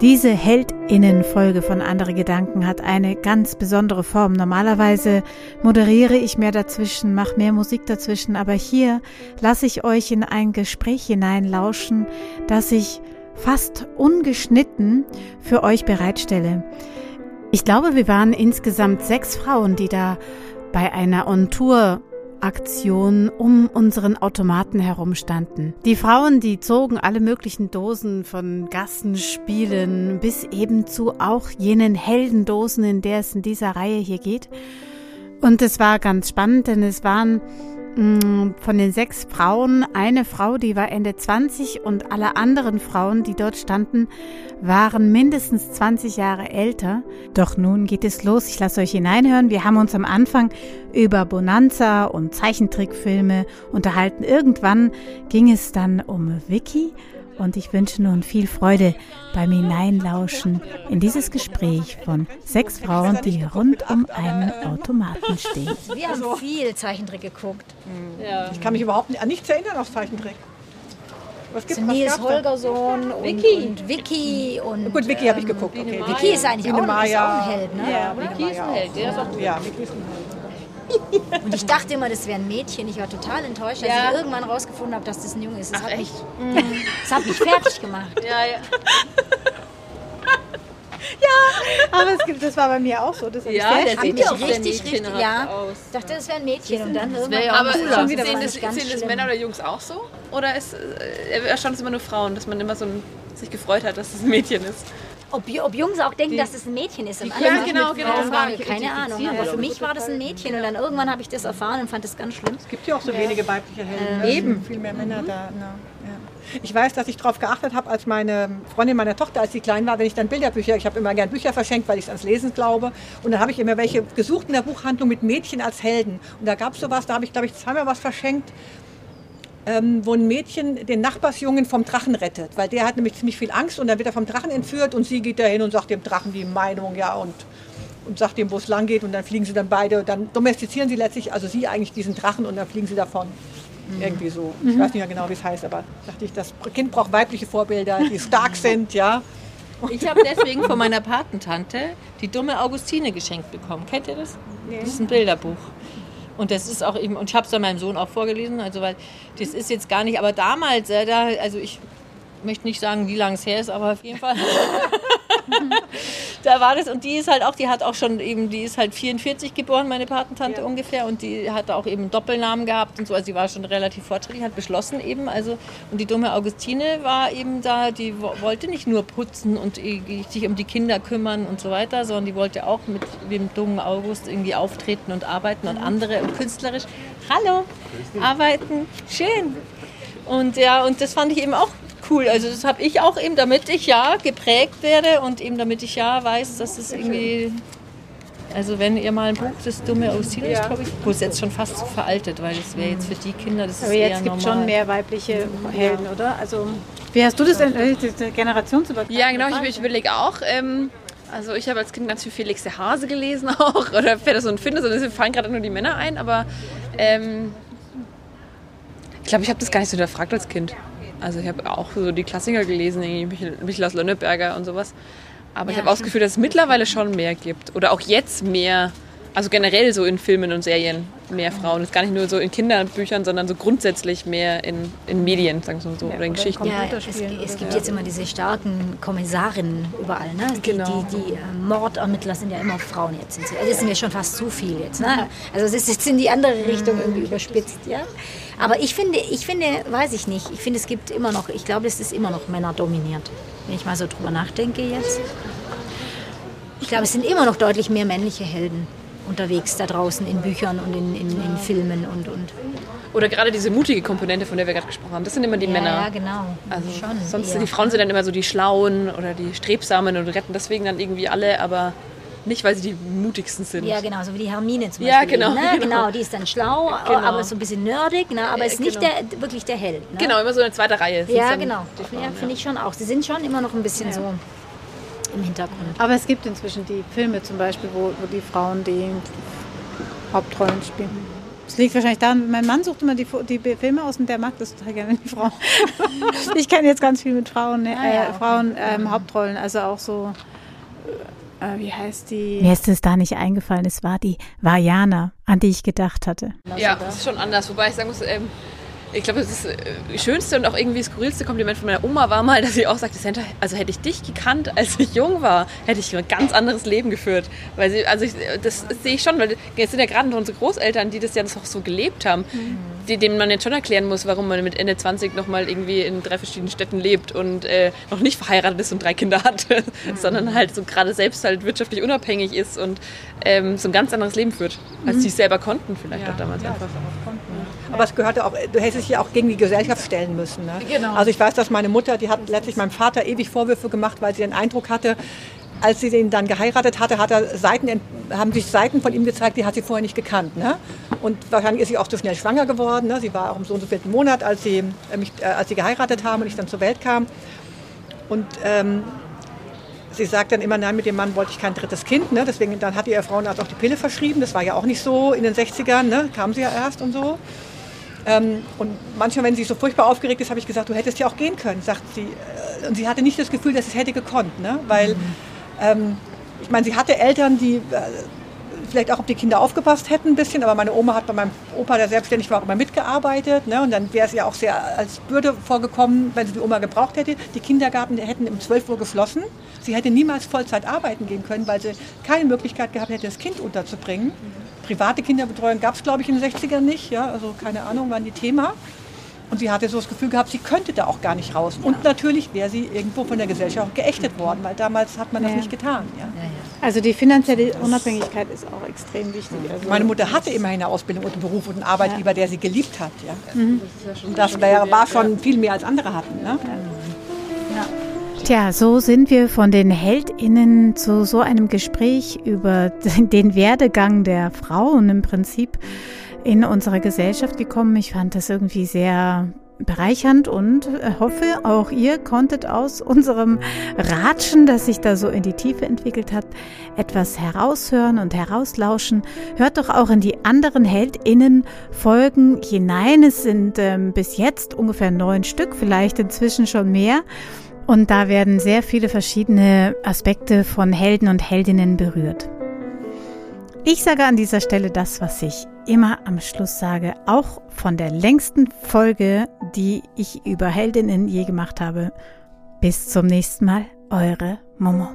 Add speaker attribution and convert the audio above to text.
Speaker 1: Diese Heldinnen-Folge von Andere Gedanken hat eine ganz besondere Form. Normalerweise moderiere ich mehr dazwischen, mache mehr Musik dazwischen, aber hier lasse ich euch in ein Gespräch hineinlauschen, das ich fast ungeschnitten für euch bereitstelle. Ich glaube, wir waren insgesamt sechs Frauen, die da bei einer On-Tour Aktion um unseren Automaten herum standen. Die Frauen, die zogen alle möglichen Dosen von Gassenspielen bis eben zu auch jenen Heldendosen, in der es in dieser Reihe hier geht. Und es war ganz spannend, denn es waren von den sechs Frauen eine Frau, die war Ende 20 und alle anderen Frauen, die dort standen, waren mindestens 20 Jahre älter. Doch nun geht es los. Ich lasse euch hineinhören. Wir haben uns am Anfang über Bonanza und Zeichentrickfilme unterhalten. Irgendwann ging es dann um Vicky und ich wünsche nun viel Freude beim Hineinlauschen in dieses Gespräch von sechs Frauen, die rund um einen Automaten stehen.
Speaker 2: Wir haben viel Zeichentrick geguckt.
Speaker 3: Ja. Ich kann mich überhaupt an nichts erinnern aus Zeichentrick.
Speaker 2: Was gibt, also Nils Holgersson und Vicky. und Vicky und
Speaker 3: Gut, Vicky habe ich geguckt. Okay.
Speaker 2: Vicky ist eigentlich auch, ist auch, ein Held, ne?
Speaker 3: Ja, Vicky ist ein Held. Ja, Vicky ist ein Held.
Speaker 2: Und ich dachte immer, das wäre ein Mädchen. Ich war total enttäuscht, als ja. ich irgendwann rausgefunden habe, dass das ein Junge ist. Das
Speaker 3: Ach,
Speaker 2: hat
Speaker 3: echt?
Speaker 2: Mich, das hat mich fertig gemacht.
Speaker 3: Ja, ja.
Speaker 1: ja, aber es gibt, das war bei mir auch so. Das
Speaker 2: ja, der sieht ja auch richtig, richtig, ja. Aus. Ich dachte, das wäre ein Mädchen und dann irgendwann
Speaker 3: ja aber schon wieder sehen, das, sehen das Männer oder Jungs auch so? Oder ist, äh, erstaunt es immer nur Frauen, dass man immer so ein, sich gefreut hat, dass es ein Mädchen ist?
Speaker 2: Ob, ob Jungs auch denken, die, dass es ein Mädchen ist.
Speaker 3: ja, genau, genau.
Speaker 2: Frauen, keine Ahnung. Aber für mich war das ein Mädchen. Und dann irgendwann habe ich das erfahren und fand das ganz schlimm.
Speaker 3: Es gibt ja auch so wenige weibliche Helden.
Speaker 1: Ähm, eben.
Speaker 3: Viel mehr Männer mhm. da. No. Ja. Ich weiß, dass ich darauf geachtet habe, als meine Freundin meiner Tochter, als sie klein war, wenn ich dann Bilderbücher, ich habe immer gern Bücher verschenkt, weil ich es ans Lesen glaube. Und dann habe ich immer welche gesucht in der Buchhandlung mit Mädchen als Helden. Und da gab es sowas, da habe ich, glaube ich, zweimal was verschenkt ähm, wo ein Mädchen den Nachbarsjungen vom Drachen rettet, weil der hat nämlich ziemlich viel Angst und dann wird er vom Drachen entführt und sie geht dahin und sagt dem Drachen die Meinung, ja, und, und sagt ihm, wo es lang geht und dann fliegen sie dann beide, dann domestizieren sie letztlich, also sie eigentlich diesen Drachen und dann fliegen sie davon. Mhm. Irgendwie so. Ich mhm. weiß nicht mehr genau, wie es heißt, aber dachte ich, das Kind braucht weibliche Vorbilder, die stark sind, ja.
Speaker 4: Ich habe deswegen von meiner Patentante die dumme Augustine geschenkt bekommen. Kennt ihr das? Nee. Das ist ein Bilderbuch. Und das ist auch eben, und ich habe es dann meinem Sohn auch vorgelesen, also weil das ist jetzt gar nicht, aber damals, äh, da, also ich möchte nicht sagen, wie lange es her ist, aber auf jeden Fall. da war das und die ist halt auch, die hat auch schon eben, die ist halt 44 geboren, meine Patentante ja. ungefähr und die hat auch eben einen Doppelnamen gehabt und so, also sie war schon relativ fortschrittlich, hat beschlossen eben, also und die dumme Augustine war eben da, die wollte nicht nur putzen und sich um die Kinder kümmern und so weiter, sondern die wollte auch mit dem dummen August irgendwie auftreten und arbeiten und andere und künstlerisch, hallo, arbeiten, schön. Und ja, und das fand ich eben auch cool. Also das habe ich auch eben, damit ich ja geprägt werde und eben damit ich ja weiß, dass es irgendwie also wenn ihr mal ein Buch, das dumme Aussehen ja. glaube ich, wo es jetzt schon fast so veraltet, weil das wäre jetzt für die Kinder, das
Speaker 1: Aber ist jetzt gibt es schon mehr weibliche Helden, ja. oder? Also wie hast du das denn, äh, generationsübergreifend?
Speaker 3: Ja, genau, ich, ich überlege auch. Ähm, also ich habe als Kind ganz viel Felix der Hase gelesen auch, oder Fedderson und Findes, und es fallen gerade nur die Männer ein, aber ähm, ich glaube, ich habe das gar nicht so hinterfragt als Kind. Also ich habe auch so die Klassiker gelesen, irgendwie Michel aus Lönneberger und sowas. Aber ja, ich habe auch das Gefühl, dass es mittlerweile schon mehr gibt. Oder auch jetzt mehr, also generell so in Filmen und Serien mehr Frauen. Das ist gar nicht nur so in Kinderbüchern, sondern so grundsätzlich mehr in, in Medien, sagen wir so, ja, oder in Geschichten.
Speaker 2: Ja, es, es gibt jetzt immer diese starken Kommissarinnen überall. Ne? Die, genau. die, die, äh, Mordermittler sind ja immer Frauen jetzt. Also das ist mir schon fast zu viel jetzt. Ne? Also es ist jetzt in die andere Richtung irgendwie überspitzt. Ja? Aber ich finde, ich finde, weiß ich nicht, ich finde, es gibt immer noch, ich glaube, es ist immer noch männerdominiert, wenn ich mal so drüber nachdenke jetzt. Ich glaube, es sind immer noch deutlich mehr männliche Helden unterwegs da draußen in Büchern und in, in, in Filmen und, und.
Speaker 3: Oder gerade diese mutige Komponente, von der wir gerade gesprochen haben, das sind immer die
Speaker 2: ja,
Speaker 3: Männer.
Speaker 2: Ja, genau.
Speaker 3: Also schon. Sonst ja. sind die Frauen sind dann immer so die Schlauen oder die Strebsamen und retten deswegen dann irgendwie alle, aber nicht, weil sie die mutigsten sind.
Speaker 2: Ja, genau, so wie die Hermine zum Beispiel.
Speaker 3: Ja, genau,
Speaker 2: ne? genau. genau. die ist dann schlau, genau. aber so ein bisschen nerdig, ne? aber ist nicht genau. der, wirklich der Held. Ne?
Speaker 3: Genau, immer so eine zweite Reihe.
Speaker 2: Ja, genau. Ja, finde ich schon auch. Sie sind schon immer noch ein bisschen ja. so im Hintergrund.
Speaker 1: Aber es gibt inzwischen die Filme zum Beispiel, wo, wo die Frauen die Hauptrollen spielen. Das liegt wahrscheinlich daran, mein Mann sucht immer die, die Filme aus und der mag das total gerne, die Frau. ich kenne jetzt ganz viel mit Frauen, ne, ah, ja, äh, Frauen ähm, Hauptrollen, also auch so, äh, wie heißt die? Mir ist es da nicht eingefallen, es war die Vajana, an die ich gedacht hatte.
Speaker 5: Ja, das ist schon anders, wobei ich sagen muss, ähm, ich glaube, das äh, schönste und auch irgendwie skurrilste Kompliment von meiner Oma war mal, dass sie auch sagte, Santa, also hätte ich dich gekannt, als ich jung war, hätte ich ein ganz anderes Leben geführt. Weil sie, also ich, das, das sehe ich schon, weil jetzt sind ja gerade unsere Großeltern, die das ja auch so gelebt haben, mhm. Die, denen man jetzt schon erklären muss, warum man mit Ende 20 nochmal irgendwie in drei verschiedenen Städten lebt und äh, noch nicht verheiratet ist und drei Kinder hat, mhm. sondern halt so gerade selbst halt wirtschaftlich unabhängig ist und ähm, so ein ganz anderes Leben führt, als mhm. sie es selber konnten vielleicht ja. auch damals ja, einfach.
Speaker 3: Aber es gehörte auch, du hättest dich ja auch gegen die Gesellschaft stellen müssen. Ne? Genau. Also ich weiß, dass meine Mutter, die hat letztlich meinem Vater ewig Vorwürfe gemacht, weil sie den Eindruck hatte, als sie ihn dann geheiratet hatte, hat er Seiten, haben sich Seiten von ihm gezeigt, die hat sie vorher nicht gekannt. Ne? Und wahrscheinlich ist sie auch zu schnell schwanger geworden. Ne? Sie war auch im so und so vierten Monat, als sie, äh, mich, äh, als sie geheiratet haben und ich dann zur Welt kam. Und ähm, sie sagt dann immer, nein, mit dem Mann wollte ich kein drittes Kind. Ne? Deswegen dann hat ihr Frauenarzt auch die Pille verschrieben. Das war ja auch nicht so in den 60ern, ne? kam sie ja erst und so. Ähm, und manchmal, wenn sie so furchtbar aufgeregt ist, habe ich gesagt, du hättest ja auch gehen können, sagt sie. Äh, und sie hatte nicht das Gefühl, dass es hätte gekonnt, ne? weil mhm. ähm, ich meine, sie hatte Eltern, die äh, vielleicht auch auf die Kinder aufgepasst hätten ein bisschen, aber meine Oma hat bei meinem Opa, der selbstständig war, auch immer mitgearbeitet. Ne? Und dann wäre es ja auch sehr als Bürde vorgekommen, wenn sie die Oma gebraucht hätte. Die Kindergarten hätten um 12 Uhr geschlossen. Sie hätte niemals Vollzeit arbeiten gehen können, weil sie keine Möglichkeit gehabt hätte, das Kind unterzubringen. Mhm. Private Kinderbetreuung gab es, glaube ich, in den 60ern nicht. Ja? Also keine Ahnung, waren die Thema. Und sie hatte so das Gefühl gehabt, sie könnte da auch gar nicht raus. Und natürlich wäre sie irgendwo von der Gesellschaft geächtet worden, weil damals hat man das nicht getan. Ja.
Speaker 1: Also die finanzielle Unabhängigkeit ist auch extrem wichtig.
Speaker 3: Also Meine Mutter hatte immerhin eine Ausbildung und einen Beruf und einen Arbeitgeber, der sie geliebt hat. Ja. Mhm. Und das war schon viel mehr als andere hatten. Ne?
Speaker 1: Ja. Tja, so sind wir von den HeldInnen zu so einem Gespräch über den Werdegang der Frauen im Prinzip in unserer Gesellschaft gekommen. Ich fand das irgendwie sehr bereichernd und hoffe, auch ihr konntet aus unserem Ratschen, das sich da so in die Tiefe entwickelt hat, etwas heraushören und herauslauschen. Hört doch auch in die anderen HeldInnen Folgen hinein. Es sind ähm, bis jetzt ungefähr neun Stück, vielleicht inzwischen schon mehr. Und da werden sehr viele verschiedene Aspekte von Helden und Heldinnen berührt. Ich sage an dieser Stelle das, was ich immer am Schluss sage, auch von der längsten Folge, die ich über Heldinnen je gemacht habe. Bis zum nächsten Mal, eure Momo.